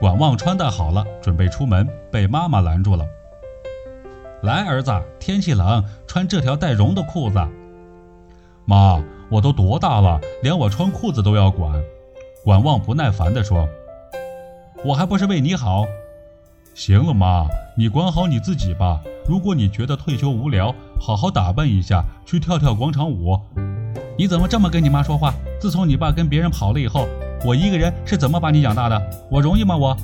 管旺穿戴好了，准备出门，被妈妈拦住了。来，儿子，天气冷，穿这条带绒的裤子。妈，我都多大了，连我穿裤子都要管。管旺不耐烦地说：“我还不是为你好。”行了，妈，你管好你自己吧。如果你觉得退休无聊，好好打扮一下，去跳跳广场舞。你怎么这么跟你妈说话？自从你爸跟别人跑了以后，我一个人是怎么把你养大的？我容易吗？我。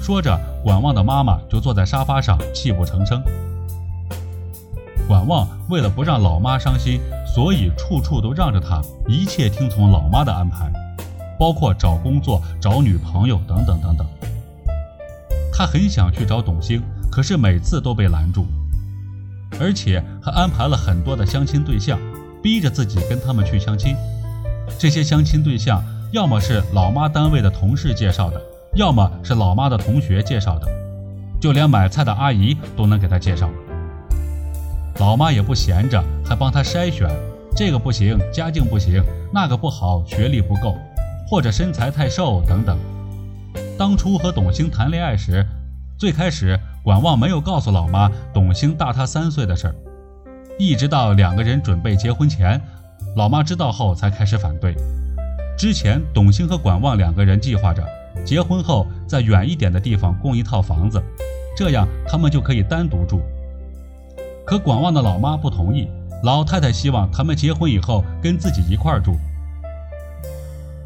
说着，管旺的妈妈就坐在沙发上泣不成声。管旺为了不让老妈伤心，所以处处都让着她，一切听从老妈的安排，包括找工作、找女朋友等等等等。他很想去找董卿，可是每次都被拦住，而且还安排了很多的相亲对象，逼着自己跟他们去相亲。这些相亲对象要么是老妈单位的同事介绍的，要么是老妈的同学介绍的，就连买菜的阿姨都能给他介绍。老妈也不闲着，还帮他筛选，这个不行，家境不行；那个不好，学历不够，或者身材太瘦等等。当初和董卿谈恋爱时，最开始管旺没有告诉老妈董卿大他三岁的事儿，一直到两个人准备结婚前，老妈知道后才开始反对。之前董卿和管旺两个人计划着结婚后在远一点的地方供一套房子，这样他们就可以单独住。可管旺的老妈不同意，老太太希望他们结婚以后跟自己一块住。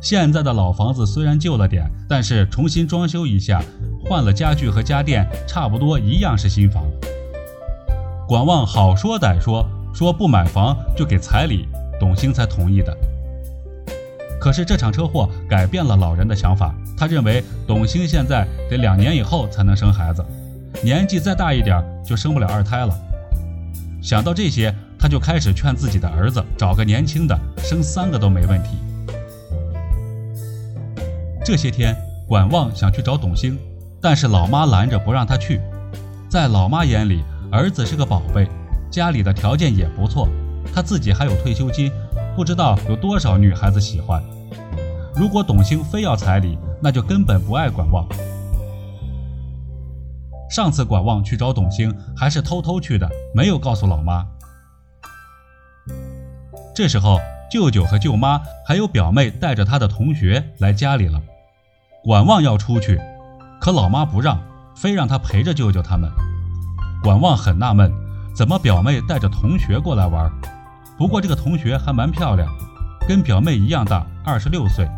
现在的老房子虽然旧了点，但是重新装修一下，换了家具和家电，差不多一样是新房。管旺好说歹说，说不买房就给彩礼，董卿才同意的。可是这场车祸改变了老人的想法，他认为董卿现在得两年以后才能生孩子，年纪再大一点就生不了二胎了。想到这些，他就开始劝自己的儿子找个年轻的，生三个都没问题。这些天，管旺想去找董卿，但是老妈拦着不让他去。在老妈眼里，儿子是个宝贝，家里的条件也不错，他自己还有退休金，不知道有多少女孩子喜欢。如果董卿非要彩礼，那就根本不爱管旺。上次管旺去找董卿，还是偷偷去的，没有告诉老妈。这时候，舅舅和舅妈还有表妹带着他的同学来家里了。管旺要出去，可老妈不让，非让他陪着舅舅他们。管旺很纳闷，怎么表妹带着同学过来玩？不过这个同学还蛮漂亮，跟表妹一样大，二十六岁。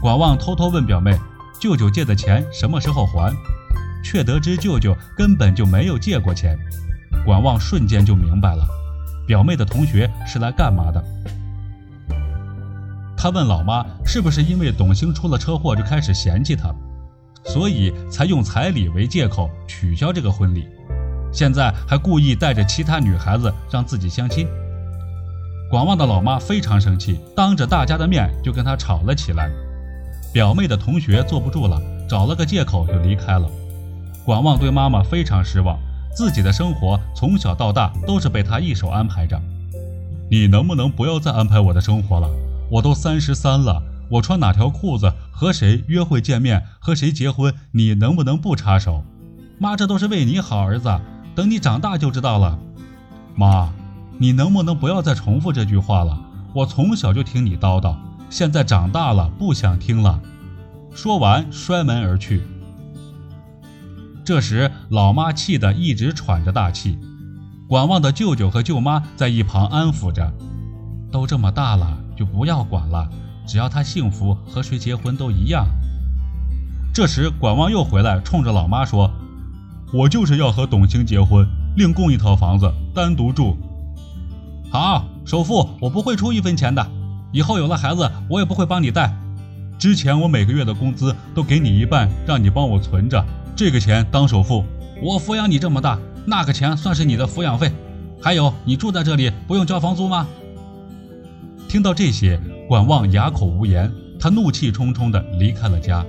管旺偷偷问表妹：“舅舅借的钱什么时候还？”却得知舅舅根本就没有借过钱。管旺瞬间就明白了，表妹的同学是来干嘛的。他问老妈：“是不是因为董卿出了车祸就开始嫌弃他，所以才用彩礼为借口取消这个婚礼？现在还故意带着其他女孩子让自己相亲？”广旺的老妈非常生气，当着大家的面就跟他吵了起来。表妹的同学坐不住了，找了个借口就离开了。广旺对妈妈非常失望，自己的生活从小到大都是被她一手安排着。你能不能不要再安排我的生活了？我都三十三了，我穿哪条裤子和谁约会见面和谁结婚，你能不能不插手？妈，这都是为你好，儿子，等你长大就知道了。妈，你能不能不要再重复这句话了？我从小就听你叨叨，现在长大了不想听了。说完摔门而去。这时老妈气得一直喘着大气，管旺的舅舅和舅妈在一旁安抚着，都这么大了。就不要管了，只要他幸福，和谁结婚都一样。这时，管旺又回来，冲着老妈说：“我就是要和董卿结婚，另供一套房子，单独住。好，首付我不会出一分钱的，以后有了孩子，我也不会帮你带。之前我每个月的工资都给你一半，让你帮我存着，这个钱当首付。我抚养你这么大，那个钱算是你的抚养费。还有，你住在这里不用交房租吗？”听到这些，管旺哑口无言，他怒气冲冲地离开了家。